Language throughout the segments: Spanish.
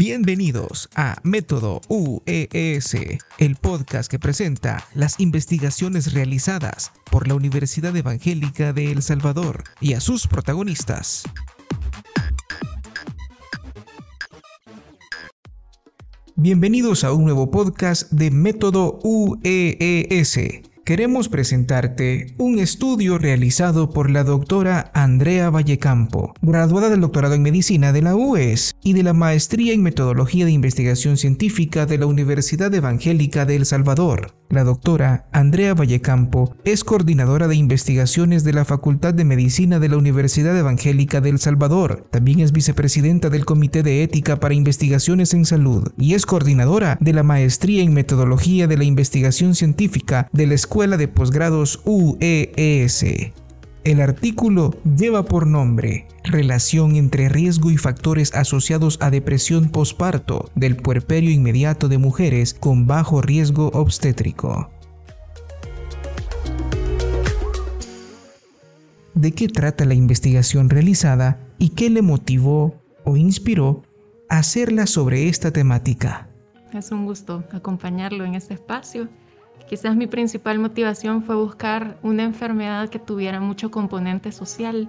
Bienvenidos a Método UES, el podcast que presenta las investigaciones realizadas por la Universidad Evangélica de El Salvador y a sus protagonistas. Bienvenidos a un nuevo podcast de Método UES queremos presentarte un estudio realizado por la doctora Andrea Vallecampo, graduada del doctorado en medicina de la UES y de la maestría en metodología de investigación científica de la Universidad Evangélica de El Salvador. La doctora Andrea Vallecampo es coordinadora de investigaciones de la Facultad de Medicina de la Universidad Evangélica de El Salvador. También es vicepresidenta del Comité de Ética para Investigaciones en Salud y es coordinadora de la maestría en metodología de la investigación científica de la Escuela Escuela de Posgrados UES. El artículo lleva por nombre Relación entre riesgo y factores asociados a depresión posparto del puerperio inmediato de mujeres con bajo riesgo obstétrico. ¿De qué trata la investigación realizada y qué le motivó o inspiró a hacerla sobre esta temática? Es un gusto acompañarlo en este espacio Quizás mi principal motivación fue buscar una enfermedad que tuviera mucho componente social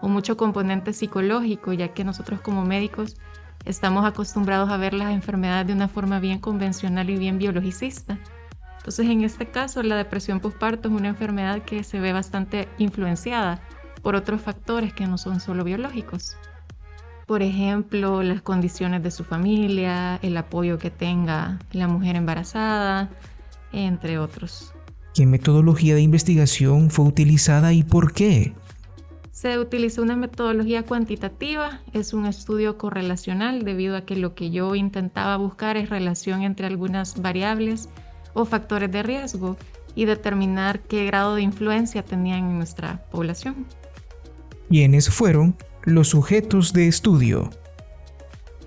o mucho componente psicológico, ya que nosotros como médicos estamos acostumbrados a ver las enfermedades de una forma bien convencional y bien biologicista. Entonces, en este caso, la depresión postparto es una enfermedad que se ve bastante influenciada por otros factores que no son solo biológicos. Por ejemplo, las condiciones de su familia, el apoyo que tenga la mujer embarazada, entre otros. ¿Qué metodología de investigación fue utilizada y por qué? Se utilizó una metodología cuantitativa, es un estudio correlacional debido a que lo que yo intentaba buscar es relación entre algunas variables o factores de riesgo y determinar qué grado de influencia tenían en nuestra población. ¿Quiénes fueron los sujetos de estudio?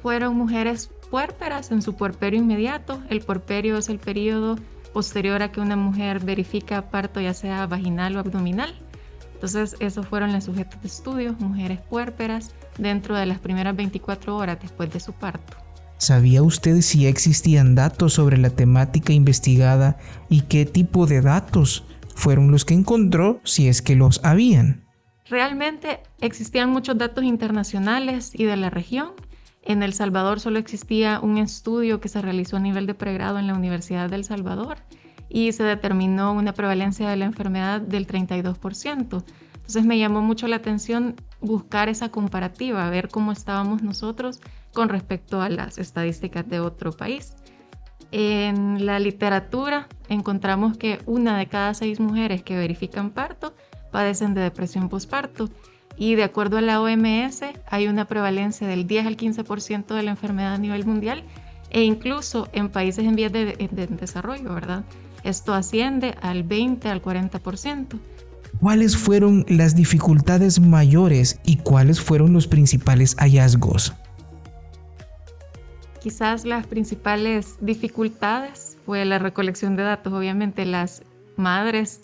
Fueron mujeres puérperas en su puerperio inmediato. El puerperio es el periodo posterior a que una mujer verifica parto ya sea vaginal o abdominal. Entonces, esos fueron los sujetos de estudio, mujeres puérperas, dentro de las primeras 24 horas después de su parto. ¿Sabía usted si existían datos sobre la temática investigada y qué tipo de datos fueron los que encontró, si es que los habían? Realmente existían muchos datos internacionales y de la región, en El Salvador solo existía un estudio que se realizó a nivel de pregrado en la Universidad del Salvador y se determinó una prevalencia de la enfermedad del 32%. Entonces me llamó mucho la atención buscar esa comparativa, ver cómo estábamos nosotros con respecto a las estadísticas de otro país. En la literatura encontramos que una de cada seis mujeres que verifican parto padecen de depresión postparto y de acuerdo a la OMS hay una prevalencia del 10 al 15% de la enfermedad a nivel mundial e incluso en países en vías de, desarrollo, ¿verdad? Esto asciende al 20 al 40%. ¿Cuáles fueron las dificultades mayores y cuáles fueron los principales hallazgos? Quizás las principales dificultades fue la recolección de datos. Obviamente las madres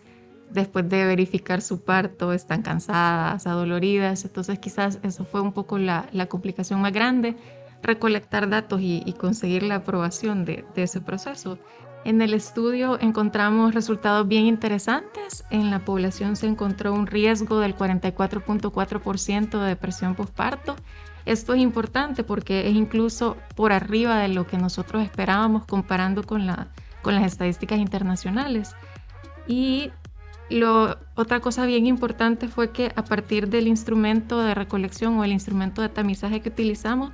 después de verificar su parto están cansadas, adoloridas, entonces quizás eso fue un poco la, complicación más grande, recolectar datos y, conseguir la aprobación de, de, ese proceso. En el estudio encontramos resultados bien interesantes. En la población se encontró un riesgo del 44.4% de depresión postparto. Esto es importante porque es incluso por arriba de lo que nosotros esperábamos comparando con, la, con las estadísticas internacionales. Y otra cosa bien importante fue que a partir del instrumento de recolección o el instrumento de tamizaje que utilizamos,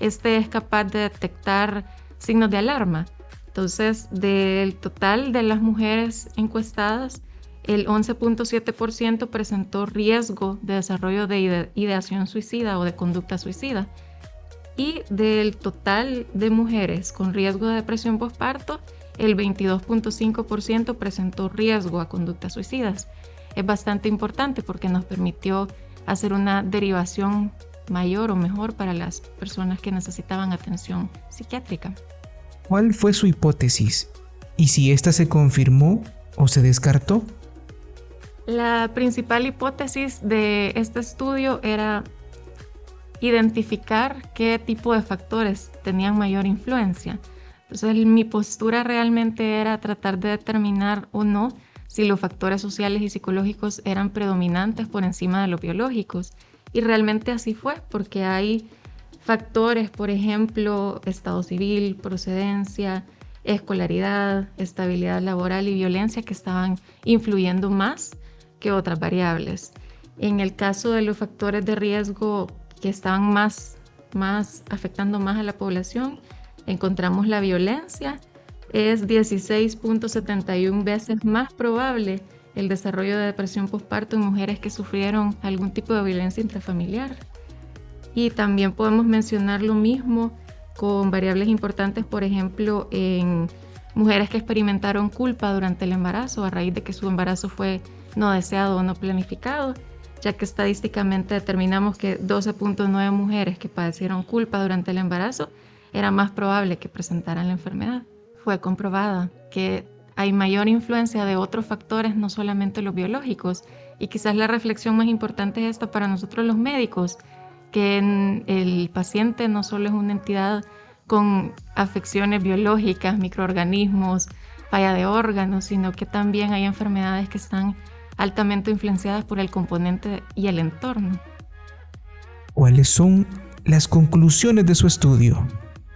este es capaz de detectar signos de alarma. Entonces, del total de las mujeres encuestadas, el 11.7% presentó riesgo de desarrollo de ideación suicida o de conducta suicida. Y del total de mujeres con riesgo de depresión postparto, el 22.5% presentó riesgo a conductas suicidas. Es bastante importante porque nos permitió hacer una derivación mayor o mejor para las personas que necesitaban atención psiquiátrica. ¿Cuál fue su hipótesis? ¿Y si esta se confirmó o se descartó? La principal hipótesis de este estudio era identificar qué tipo de factores tenían mayor influencia. Entonces mi postura realmente era tratar de determinar o no si los factores sociales y psicológicos eran predominantes por encima de los biológicos. Y realmente así fue, porque hay factores, por ejemplo, estado civil, procedencia, escolaridad, estabilidad laboral y violencia que estaban influyendo más que otras variables. En el caso de los factores de riesgo que estaban más, más afectando más a la población, encontramos la violencia. Es 16.71 veces más probable el desarrollo de depresión postparto en mujeres que sufrieron algún tipo de violencia intrafamiliar. Y también podemos mencionar lo mismo con variables importantes, por ejemplo, en mujeres que experimentaron culpa durante el embarazo a raíz de que su embarazo fue no deseado o no planificado ya que estadísticamente determinamos que 12.9 mujeres que padecieron culpa durante el embarazo era más probable que presentaran la enfermedad. Fue comprobada que hay mayor influencia de otros factores, no solamente los biológicos, y quizás la reflexión más importante es esta para nosotros los médicos, que el paciente no solo es una entidad con afecciones biológicas, microorganismos, falla de órganos, sino que también hay enfermedades que están altamente influenciadas por el componente y el entorno. ¿Cuáles son las conclusiones de su estudio?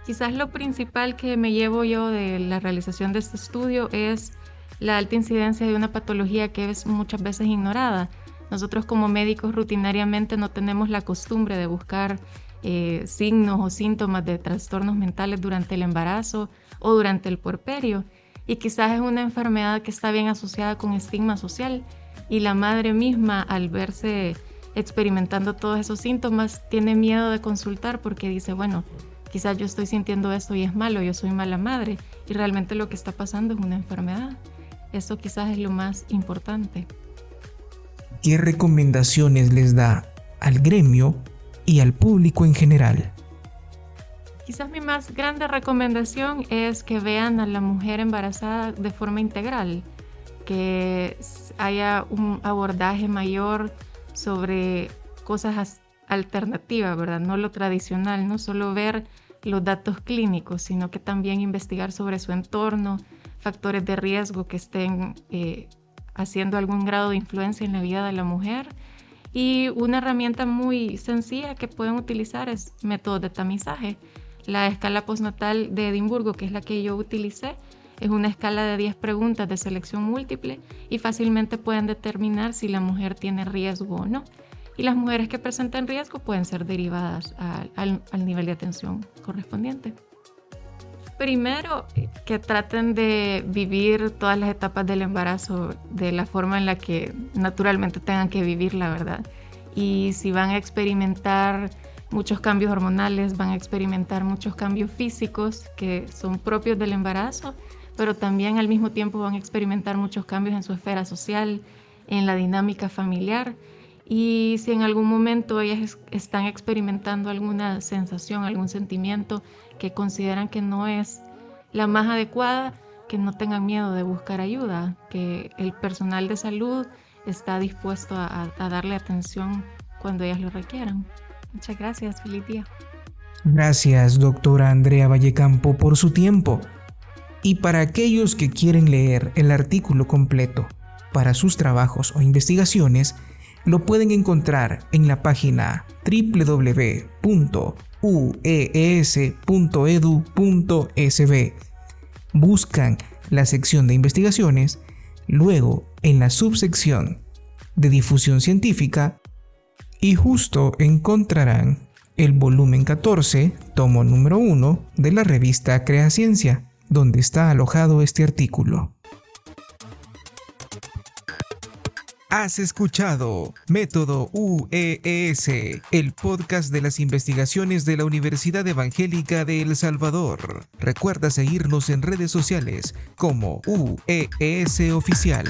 Quizás lo principal que me llevo yo de la realización de este estudio es la alta incidencia de una patología que es muchas veces ignorada. Nosotros como médicos rutinariamente no tenemos la costumbre de buscar eh, signos o síntomas de trastornos mentales durante el embarazo o durante el puerperio. Y quizás es una enfermedad que está bien asociada con estigma social y la madre misma al verse experimentando todos esos síntomas tiene miedo de consultar porque dice, bueno, quizás yo estoy sintiendo esto y es malo, yo soy mala madre y realmente lo que está pasando es una enfermedad. Eso quizás es lo más importante. ¿Qué recomendaciones les da al gremio y al público en general? Quizás mi más grande recomendación es que vean a la mujer embarazada de forma integral, que haya un abordaje mayor sobre cosas alternativas, ¿verdad? No lo tradicional, no solo ver los datos clínicos, sino que también investigar sobre su entorno, factores de riesgo que estén eh, haciendo algún grado de influencia en la vida de la mujer. Y una herramienta muy sencilla que pueden utilizar es método de tamizaje. La escala postnatal de Edimburgo, que es la que yo utilicé, es una escala de 10 preguntas de selección múltiple y fácilmente pueden determinar si la mujer tiene riesgo o no. Y las mujeres que presenten riesgo pueden ser derivadas al, al nivel de atención correspondiente. Primero, que traten de vivir todas las etapas del embarazo de la forma en la que naturalmente tengan que vivir, la verdad. Y si van a experimentar muchos cambios hormonales, van a experimentar muchos cambios físicos que son propios del embarazo, pero también al mismo tiempo van a experimentar muchos cambios en su esfera social, en la dinámica familiar. Y si en algún momento ellas están experimentando alguna sensación, algún sentimiento que consideran que no es la más adecuada, que no tengan miedo de buscar ayuda, que el personal de salud está dispuesto a, darle atención cuando ellas lo requieran. Muchas gracias, feliz. Gracias, doctora Andrea Vallecampo, por su tiempo. Y para aquellos que quieren leer el artículo completo para sus trabajos o investigaciones, lo pueden encontrar en la página www.uees.edu.sb. Buscan la sección de investigaciones, luego en la subsección de difusión científica y justo encontrarán el volumen 14, tomo número 1 de la revista Crea Ciencia donde está alojado este artículo. Has escuchado Método UES, el podcast de las investigaciones de la Universidad Evangélica de El Salvador. Recuerda seguirnos en redes sociales como UES Oficial.